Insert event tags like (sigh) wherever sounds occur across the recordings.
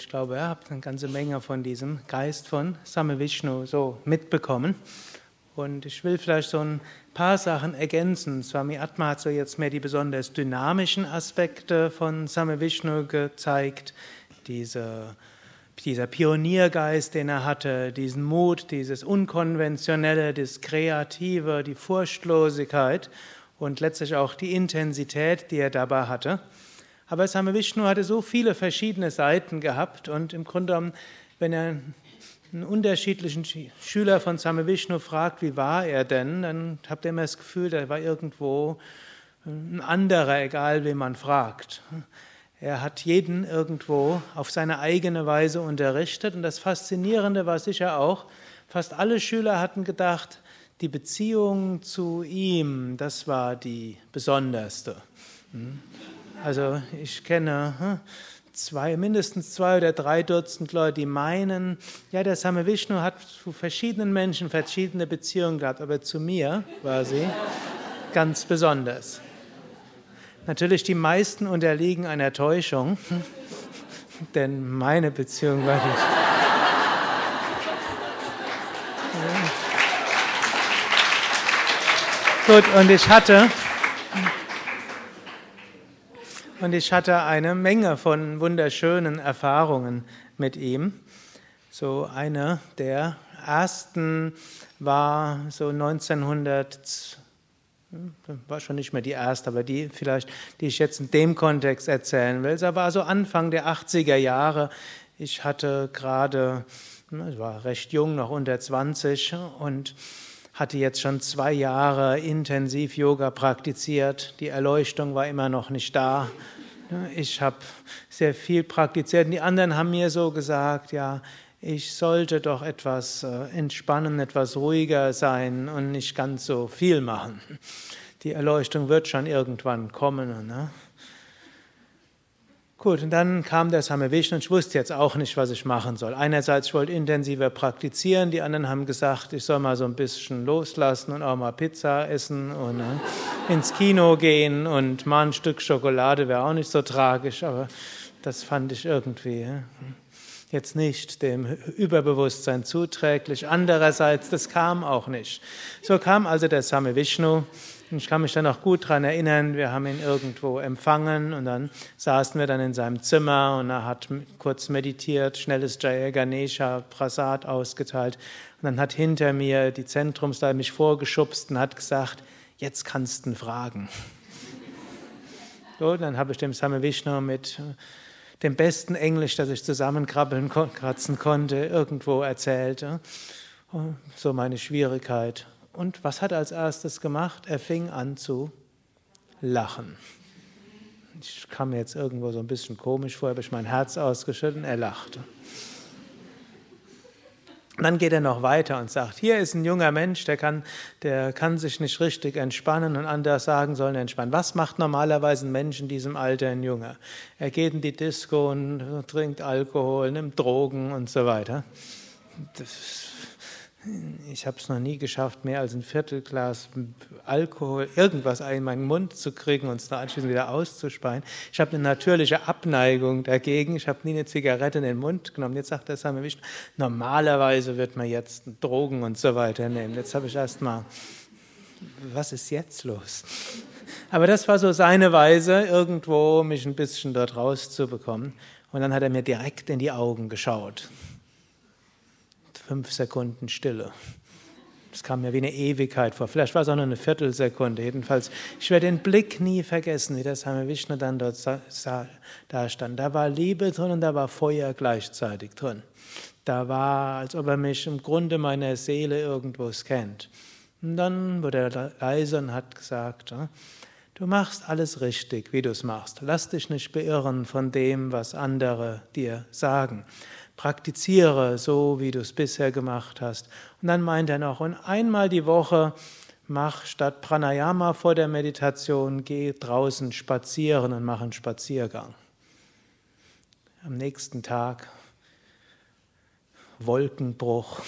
Ich glaube, ihr habt eine ganze Menge von diesem Geist von Same Vishnu so mitbekommen. Und ich will vielleicht so ein paar Sachen ergänzen. Swami Atma hat so jetzt mehr die besonders dynamischen Aspekte von Same Vishnu gezeigt. Diese, dieser Pioniergeist, den er hatte, diesen Mut, dieses Unkonventionelle, das Kreative, die Furchtlosigkeit und letztlich auch die Intensität, die er dabei hatte. Aber Same Vishnu hatte so viele verschiedene Seiten gehabt und im Grunde genommen, wenn er einen unterschiedlichen Schüler von Same Vishnu fragt, wie war er denn, dann habt ihr immer das Gefühl, da war irgendwo ein anderer, egal wen man fragt. Er hat jeden irgendwo auf seine eigene Weise unterrichtet und das Faszinierende war sicher auch, fast alle Schüler hatten gedacht, die Beziehung zu ihm, das war die besonderste. Also ich kenne hm, zwei, mindestens zwei oder drei Dutzend Leute, die meinen, ja, der Same Vishnu hat zu verschiedenen Menschen verschiedene Beziehungen gehabt, aber zu mir war sie ganz besonders. Natürlich, die meisten unterliegen einer Täuschung, (laughs) denn meine Beziehung war nicht. Gut, und ich hatte, und ich hatte eine Menge von wunderschönen Erfahrungen mit ihm. So eine der ersten war so 1900, war schon nicht mehr die erste, aber die vielleicht, die ich jetzt in dem Kontext erzählen will. Es war so Anfang der 80er Jahre. Ich hatte gerade, ich war recht jung, noch unter 20 und hatte jetzt schon zwei Jahre intensiv Yoga praktiziert. Die Erleuchtung war immer noch nicht da. Ich habe sehr viel praktiziert. Und die anderen haben mir so gesagt, ja, ich sollte doch etwas äh, entspannen, etwas ruhiger sein und nicht ganz so viel machen. Die Erleuchtung wird schon irgendwann kommen. Ne? Gut, und dann kam der Same Vishnu und ich wusste jetzt auch nicht, was ich machen soll. Einerseits, ich wollte intensiver praktizieren, die anderen haben gesagt, ich soll mal so ein bisschen loslassen und auch mal Pizza essen und ne, ins Kino gehen und mal ein Stück Schokolade wäre auch nicht so tragisch, aber das fand ich irgendwie jetzt nicht dem Überbewusstsein zuträglich. Andererseits, das kam auch nicht. So kam also der Same Vishnu ich kann mich dann auch gut daran erinnern, wir haben ihn irgendwo empfangen und dann saßen wir dann in seinem Zimmer und er hat kurz meditiert, schnelles Jaya Ganesha Prasad ausgeteilt und dann hat hinter mir die Zentrumsleiter mich vorgeschubst und hat gesagt, jetzt kannst du ihn fragen. (laughs) So, dann habe ich dem Same Vishnu mit dem besten Englisch, das ich zusammenkrabbeln kratzen konnte, irgendwo erzählt. So meine Schwierigkeit. Und was hat er als erstes gemacht? Er fing an zu lachen. Ich kam mir jetzt irgendwo so ein bisschen komisch vor, habe ich mein Herz ausgeschüttet er lachte. Dann geht er noch weiter und sagt, hier ist ein junger Mensch, der kann, der kann sich nicht richtig entspannen und anders sagen sollen entspannen. Was macht normalerweise ein Mensch in diesem Alter, ein Junger? Er geht in die Disco und trinkt Alkohol, nimmt Drogen und so weiter. Das ich habe es noch nie geschafft, mehr als ein Viertelglas Alkohol, irgendwas in meinen Mund zu kriegen und es dann anschließend wieder auszuspeien. Ich habe eine natürliche Abneigung dagegen. Ich habe nie eine Zigarette in den Mund genommen. Jetzt sagt der Same Vishnu, normalerweise wird man jetzt Drogen und so weiter nehmen. Jetzt habe ich erst mal, was ist jetzt los? Aber das war so seine Weise, irgendwo mich ein bisschen dort rauszubekommen. Und dann hat er mir direkt in die Augen geschaut fünf Sekunden Stille. Das kam mir wie eine Ewigkeit vor. Vielleicht war es auch nur eine Viertelsekunde. Jedenfalls, ich werde den Blick nie vergessen, wie das Same Vishnu dann dort da stand. Da war Liebe drin und da war Feuer gleichzeitig drin. Da war, als ob er mich im Grunde meiner Seele irgendwo scannt. Und dann wurde er leise und hat gesagt, du machst alles richtig, wie du es machst. Lass dich nicht beirren von dem, was andere dir sagen praktiziere so, wie du es bisher gemacht hast. Und dann meint er noch, und einmal die Woche mach statt Pranayama vor der Meditation, geh draußen spazieren und mach einen Spaziergang. Am nächsten Tag Wolkenbruch.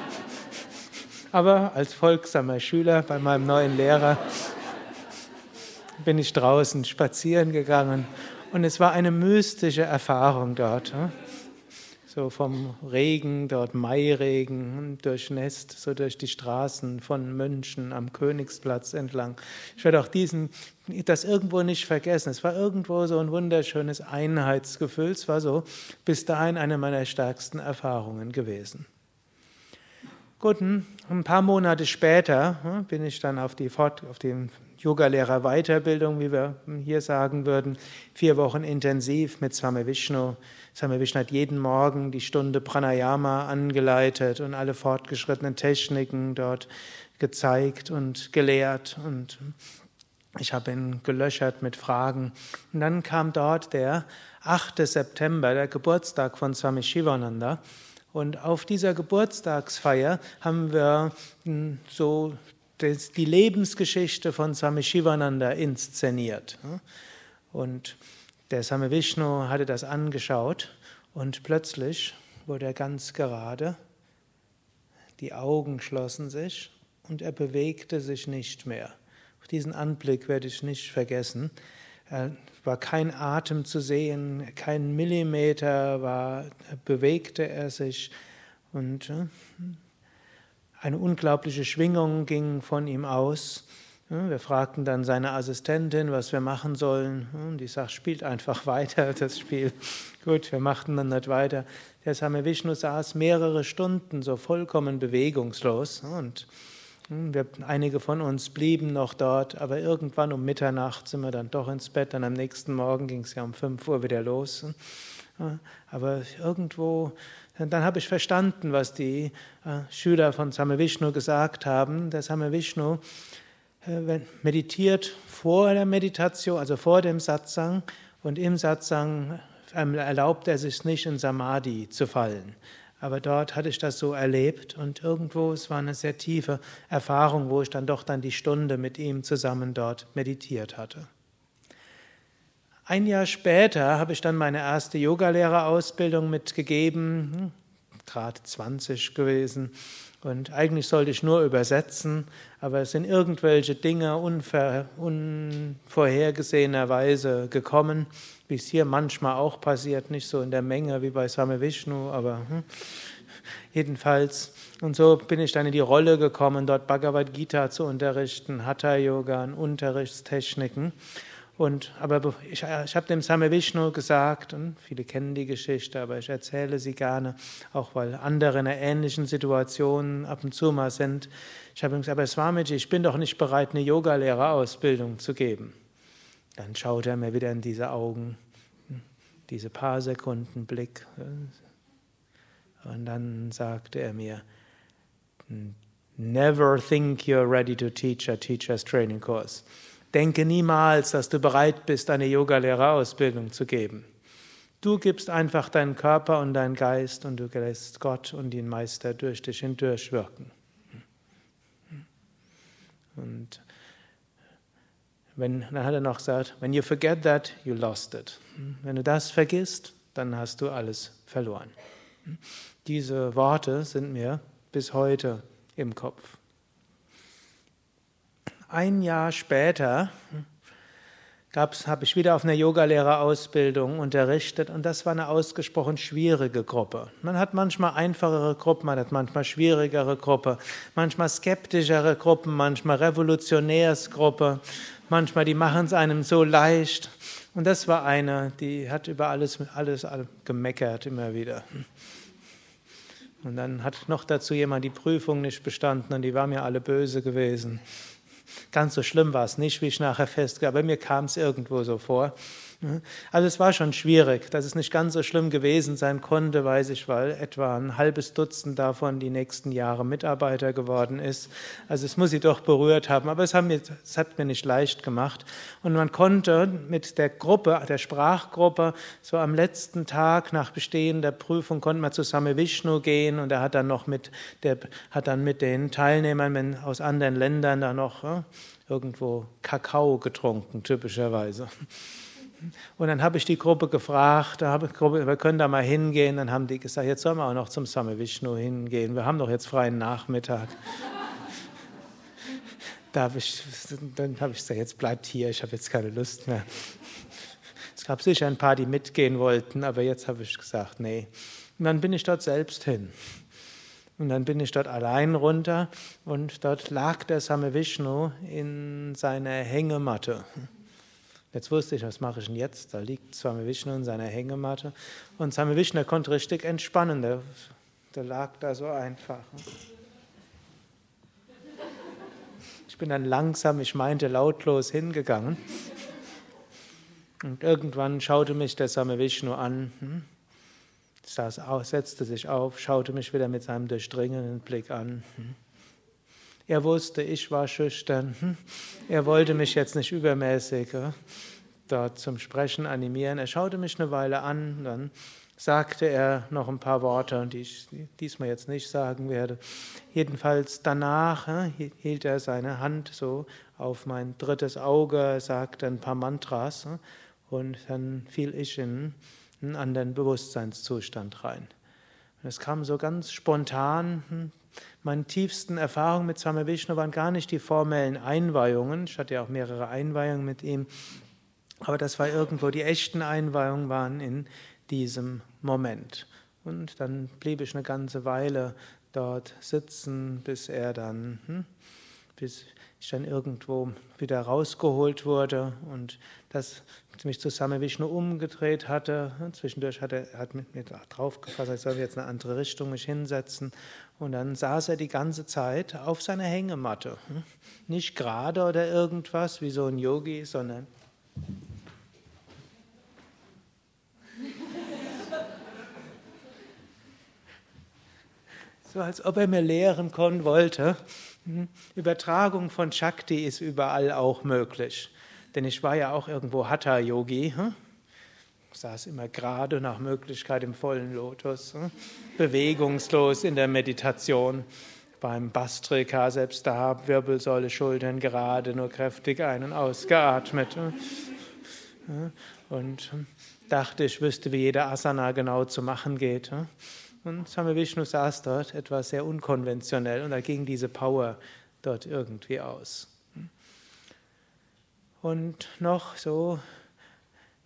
(laughs) Aber als folgsamer Schüler bei meinem neuen Lehrer bin ich draußen spazieren gegangen Und es war eine mystische Erfahrung dort. So vom Regen, dort Mairegen, durchnässt, so durch die Straßen von München am Königsplatz entlang. Ich werde auch diesen, das irgendwo nicht vergessen. Es war irgendwo so ein wunderschönes Einheitsgefühl. Es war so bis dahin eine meiner stärksten Erfahrungen gewesen. Gut, ein paar Monate später hm, bin ich dann auf die, Fort, auf die Yogalehrer-Weiterbildung, wie wir hier sagen würden, vier Wochen intensiv mit Swami Vishnu. Swami Vishnu hat jeden Morgen die Stunde Pranayama angeleitet und alle fortgeschrittenen Techniken dort gezeigt und gelehrt und ich habe ihn gelöchert mit Fragen. Und dann kam dort der 8. September, der Geburtstag von Swami Shivananda. Und auf dieser Geburtstagsfeier haben wir hm, so die Lebensgeschichte von Swami Shivananda inszeniert. Und der Swami Vishnu hatte das angeschaut und plötzlich wurde er ganz gerade, die Augen schlossen sich und er bewegte sich nicht mehr. Diesen Anblick werde ich nicht vergessen. War kein Atem zu sehen, kein Millimeter war, bewegte er sich und äh, eine unglaubliche Schwingung ging von ihm aus. Wir fragten dann seine Assistentin, was wir machen sollen. Die sagt, spielt einfach (laughs) weiter das Spiel. Gut, wir machten dann nicht weiter. Der Same Vishnu saß mehrere Stunden so vollkommen bewegungslos. Und wir, einige von uns blieben noch dort, aber irgendwann um Mitternacht sind wir dann doch ins Bett. Dann am nächsten Morgen ging es ja um 5 Uhr wieder los. Aber irgendwo, dann habe ich verstanden, was die äh, Schüler von Same Vishnu gesagt haben. Der Same Vishnu äh, meditiert vor der Meditation, also vor dem Satsang, und im Satsang ähm, erlaubt er sich nicht in Samadhi zu fallen. Aber dort hatte ich das so erlebt und irgendwo, es war eine sehr tiefe Erfahrung, wo ich dann doch dann die Stunde mit ihm zusammen dort meditiert hatte. Ein Jahr später habe ich dann meine erste Yogalehrerausbildung mitgegeben, hm, gerade 20 gewesen. Und eigentlich sollte ich nur übersetzen, aber es sind irgendwelche Dinge unver, unvorhergesehenerweise gekommen, wie es hier manchmal auch passiert, nicht so in der Menge wie bei Swami Vishnu, aber hm, jedenfalls. Und so bin ich dann in die Rolle gekommen, dort Bhagavad Gita zu unterrichten, Hatha Yoga und Unterrichtstechniken. Und, aber ich, ich habe dem Same Vishnu gesagt, und viele kennen die Geschichte, aber ich erzähle sie gerne, auch weil andere in einer ähnlichen Situation ab und zu mal sind. Ich habe ihm gesagt, aber Swamiji, ich bin doch nicht bereit, eine Yogalehrerausbildung zu geben. Dann schaut er mir wieder in diese Augen, diese paar Sekunden Blick. Und dann sagte er mir, Never think you're ready to teach a teacher's training course. Denke niemals, dass du bereit bist, eine Yogalehrerausbildung zu geben. Du gibst einfach deinen Körper und deinen Geist und du lässt Gott und den Meister durch dich hindurch wirken. Und wenn, dann hat er noch gesagt, when you forget that, you lost it. Wenn du das vergisst, dann hast du alles verloren. Diese Worte sind mir bis heute im Kopf. Ein Jahr später habe ich wieder auf einer Yogalehrerausbildung unterrichtet und das war eine ausgesprochen schwierige Gruppe. Man hat manchmal einfachere Gruppen, man hat manchmal schwierigere Gruppen, manchmal skeptischere Gruppen, manchmal Revolutionärsgruppe, manchmal die machen es einem so leicht. Und das war eine, die hat über alles, alles gemeckert immer wieder. Und dann hat noch dazu jemand die Prüfung nicht bestanden und die war mir alle böse gewesen. Ganz so schlimm war es nicht, wie ich nachher festgestellt habe. Bei mir kam es irgendwo so vor. Also es war schon schwierig, dass es nicht ganz so schlimm gewesen sein konnte, weiß ich, weil etwa ein halbes Dutzend davon die nächsten Jahre Mitarbeiter geworden ist. Also es muss sie doch berührt haben, aber es hat, mir, es hat mir nicht leicht gemacht. Und man konnte mit der Gruppe, der Sprachgruppe, so am letzten Tag nach Bestehen der Prüfung, konnte man zu Same Vishnu gehen und er hat dann noch mit, der, hat dann mit den Teilnehmern aus anderen Ländern da noch ja, irgendwo Kakao getrunken, typischerweise. Und dann habe ich die Gruppe gefragt, da habe ich Gruppe, wir können da mal hingehen. Dann haben die gesagt, jetzt sollen wir auch noch zum Same Vishnu hingehen. Wir haben doch jetzt freien Nachmittag. da habe ich, dann habe ich gesagt, jetzt bleibt hier, ich habe jetzt keine Lust mehr. Es gab sicher ein paar, die mitgehen wollten, aber jetzt habe ich gesagt, nee. Und dann bin ich dort selbst hin. Und dann bin ich dort allein runter und dort lag der Same Vishnu in seiner Hängematte. Jetzt wusste ich, was mache ich denn jetzt? Da liegt Swami Vishnu in seiner Hängematte und Swami Vishnu konnte richtig entspannen. Der, der lag da so einfach. Ich bin dann langsam, ich meinte lautlos hingegangen. Und irgendwann schaute mich der Same Vishnu an, hm? saß auf, setzte sich auf, schaute mich wieder mit seinem durchdringenden Blick an. Hm? Er wusste, ich war schüchtern. Hm? Er wollte mich jetzt nicht übermäßig dort zum Sprechen animieren. Er schaute mich eine Weile an, dann sagte er noch ein paar Worte, die ich diesmal jetzt nicht sagen werde. Jedenfalls danach hielt er seine Hand so auf mein drittes Auge, sagte ein paar Mantras und dann fiel ich in einen anderen Bewusstseinszustand rein. es kam so ganz spontan. Meine tiefsten Erfahrungen mit Swami Vishnu waren gar nicht die formellen Einweihungen. Ich hatte ja auch mehrere Einweihungen mit ihm. Aber das war irgendwo, die echten Einweihungen waren in diesem Moment. Und dann blieb ich eine ganze Weile dort sitzen, bis er dann, hm, bis ich dann irgendwo wieder rausgeholt wurde und das mich zu Same Vishnu umgedreht hatte. Zwischendurch hat er hat mit mir draufgefasst, ich soll jetzt eine andere Richtung mich hinsetzen. Und dann saß er die ganze Zeit auf seiner Hängematte. Nicht gerade oder irgendwas wie so ein Yogi, sondern so als ob er mir lehren können wollte. Hm, Übertragung von Shakti ist überall auch möglich. Denn ich war ja auch irgendwo Hatha-Yogi. Hm? Saß immer gerade nach Möglichkeit im vollen Lotus, hm? bewegungslos in der Meditation. Beim Bastrika, selbst da, Wirbelsäule, Schultern gerade, nur kräftig ein- und ausgeatmet. Und dachte, ich wüsste, wie jeder Asana genau zu machen geht. Und Swami Vishnu saß dort etwas sehr unkonventionell und da ging diese Power dort irgendwie aus. Und noch so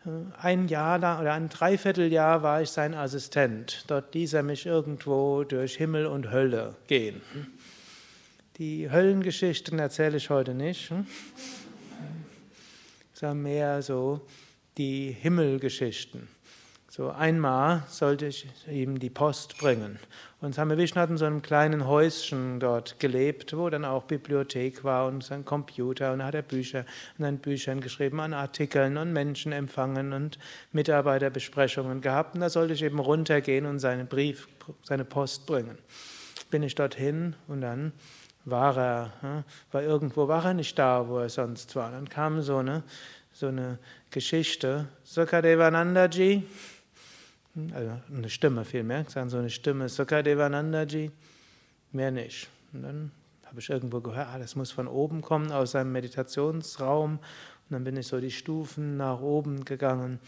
äh, ein Jahr lang oder ein Dreivierteljahr war ich sein Assistent. Dort ließ er mich irgendwo durch Himmel und Hölle gehen. Die Höllengeschichten erzähle ich heute nicht. sondern mehr so die Himmelgeschichten. So einmal sollte ich ihm die Post bringen. Und Same Vishnu hat in so einem kleinen Häuschen dort gelebt, wo dann auch Bibliothek war und sein Computer. Und hat er Bücher an seinen Büchern geschrieben, an Artikeln und Menschen empfangen und Mitarbeiterbesprechungen gehabt. Und da sollte ich eben runtergehen und seinen Brief, seine Post bringen. Bin ich dorthin und dann war er, hm, war irgendwo, war er nicht da, wo er sonst war. Dann kam so eine, so eine Geschichte, Sukadevanandaji, also eine Stimme vielmehr, sagen so eine Stimme, Sukadevanandaji, mehr nicht. Und dann habe ich irgendwo gehört, ah, das muss von oben kommen, aus seinem Meditationsraum. Und dann bin ich so die Stufen nach oben gegangen.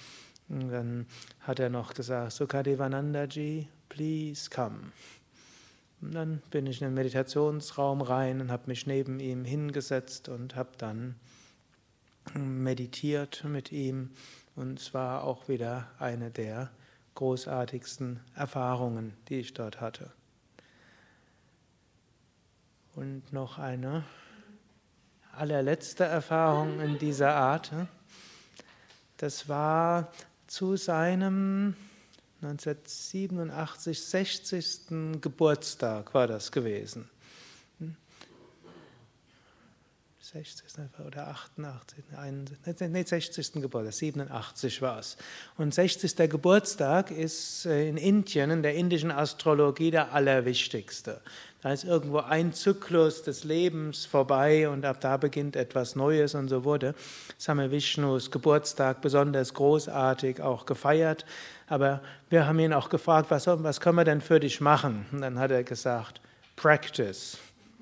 Und dann hat er noch gesagt, Sukadevanandaji, please come. Und dann bin ich in den Meditationsraum rein und habe mich neben ihm hingesetzt und habe dann meditiert mit ihm. Und es war auch wieder eine der großartigsten Erfahrungen, die ich dort hatte. Und noch eine allerletzte Erfahrung in dieser Art. Das war zu seinem 1987 60. Geburtstag war das gewesen. 60. oder 88, nee, 60. Geburtstag, 87 war es. Und 60. Geburtstag ist äh, in Indien, in der indischen Astrologie, der allerwichtigste. Da ist irgendwo ein Zyklus des Lebens vorbei und ab da beginnt etwas Neues und so wurde Same Vishnus Geburtstag besonders großartig auch gefeiert. Aber wir haben ihn auch gefragt, was, was können wir denn für dich machen? Und dann hat er gesagt, Practice,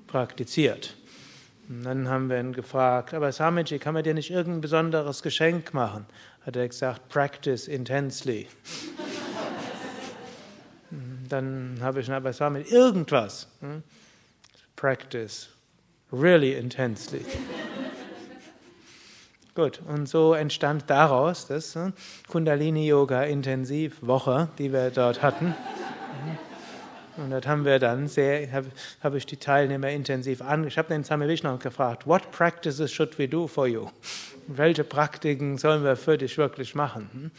praktiziert. Und dann haben wir ihn gefragt, aber Swamiji, kann man dir nicht irgendein besonderes Geschenk machen? Hat er gesagt, practice intensely. (laughs) dann habe ich ihn aber Swamiji, irgendwas. Hm? Practice really intensely. (laughs) Gut, und so entstand daraus das äh, Kundalini-Yoga-Intensivwoche, die wir dort hatten. Und dort haben wir dann sehr, habe hab ich die Teilnehmer intensiv an. Ich habe den Same Vishnu gefragt, what practices should we do for you? Welche Praktiken sollen wir für dich wirklich machen?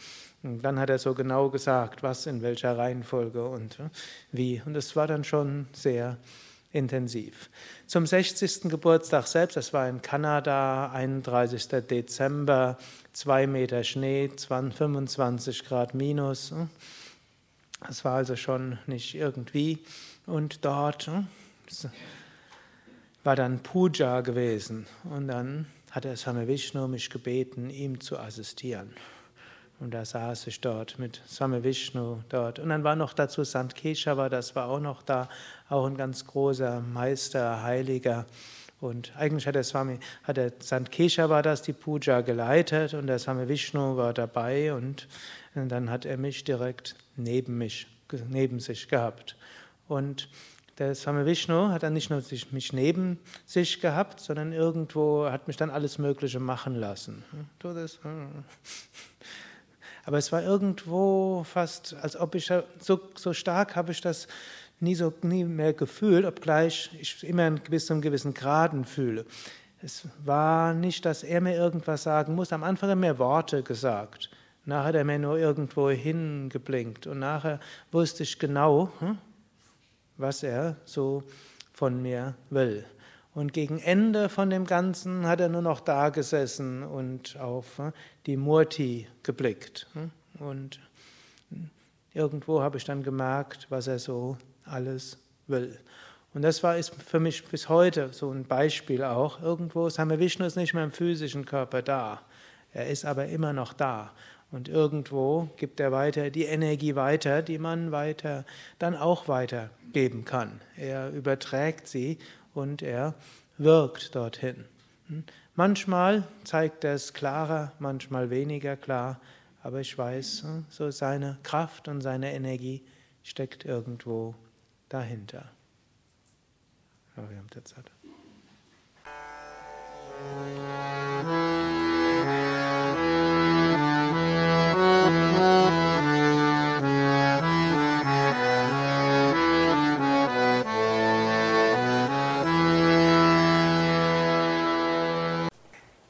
Und dann hat er so genau gesagt, was in welcher Reihenfolge und äh, wie. Und es war dann schon sehr intensiv. Zum 60. Geburtstag selbst, das war in Kanada, 31. Dezember, 2 Meter Schnee, 25 Grad minus. Das war also schon nicht irgendwie. Und dort war dann Puja gewesen. Und dann hat der Same Vishnu mich gebeten, ihm zu assistieren. Und da saß ich dort mit Same Vishnu dort. Und dann war noch dazu Sant Keshava, das war auch noch da, auch ein ganz großer Meister, Heiliger. Und eigentlich hat der Swami, hat der Sant Keshava das die Puja geleitet und der Same Vishnu war dabei und, und dann hat er mich direkt neben mich, neben sich gehabt. Und der Swami Vishnu hat dann nicht nur mich neben sich gehabt, sondern irgendwo hat mich dann alles Mögliche machen lassen. Das, aber es war irgendwo fast, als ob ich so, so stark habe ich das nie so nie mehr gefühlt, obgleich ich immer bis zu einem gewissen Graden fühle. Es war nicht, dass er mir irgendwas sagen muss. Am Anfang hat er mir Worte gesagt. Nachher hat er mir nur irgendwo hingeblinkt. Und nachher wusste ich genau, hm, was er so von mir will. Und gegen Ende von dem Ganzen hat er nur noch da gesessen und auf äh, die Murti geblickt. Hm? Und irgendwo habe ich dann gemerkt, was er so alles will. Und das war ist für mich bis heute so ein Beispiel auch. Irgendwo ist Same Vishnu nicht mehr im physischen Körper da. Er ist aber immer noch da. Und irgendwo gibt er weiter die Energie weiter, die man weiter dann auch weitergeben kann. Er überträgt sie und er wirkt dorthin. Hm? Manchmal zeigt er es klarer, manchmal weniger klar, aber ich weiß, hm, so seine Kraft und seine Energie steckt irgendwo dahinter. Ja, wir haben Zeit.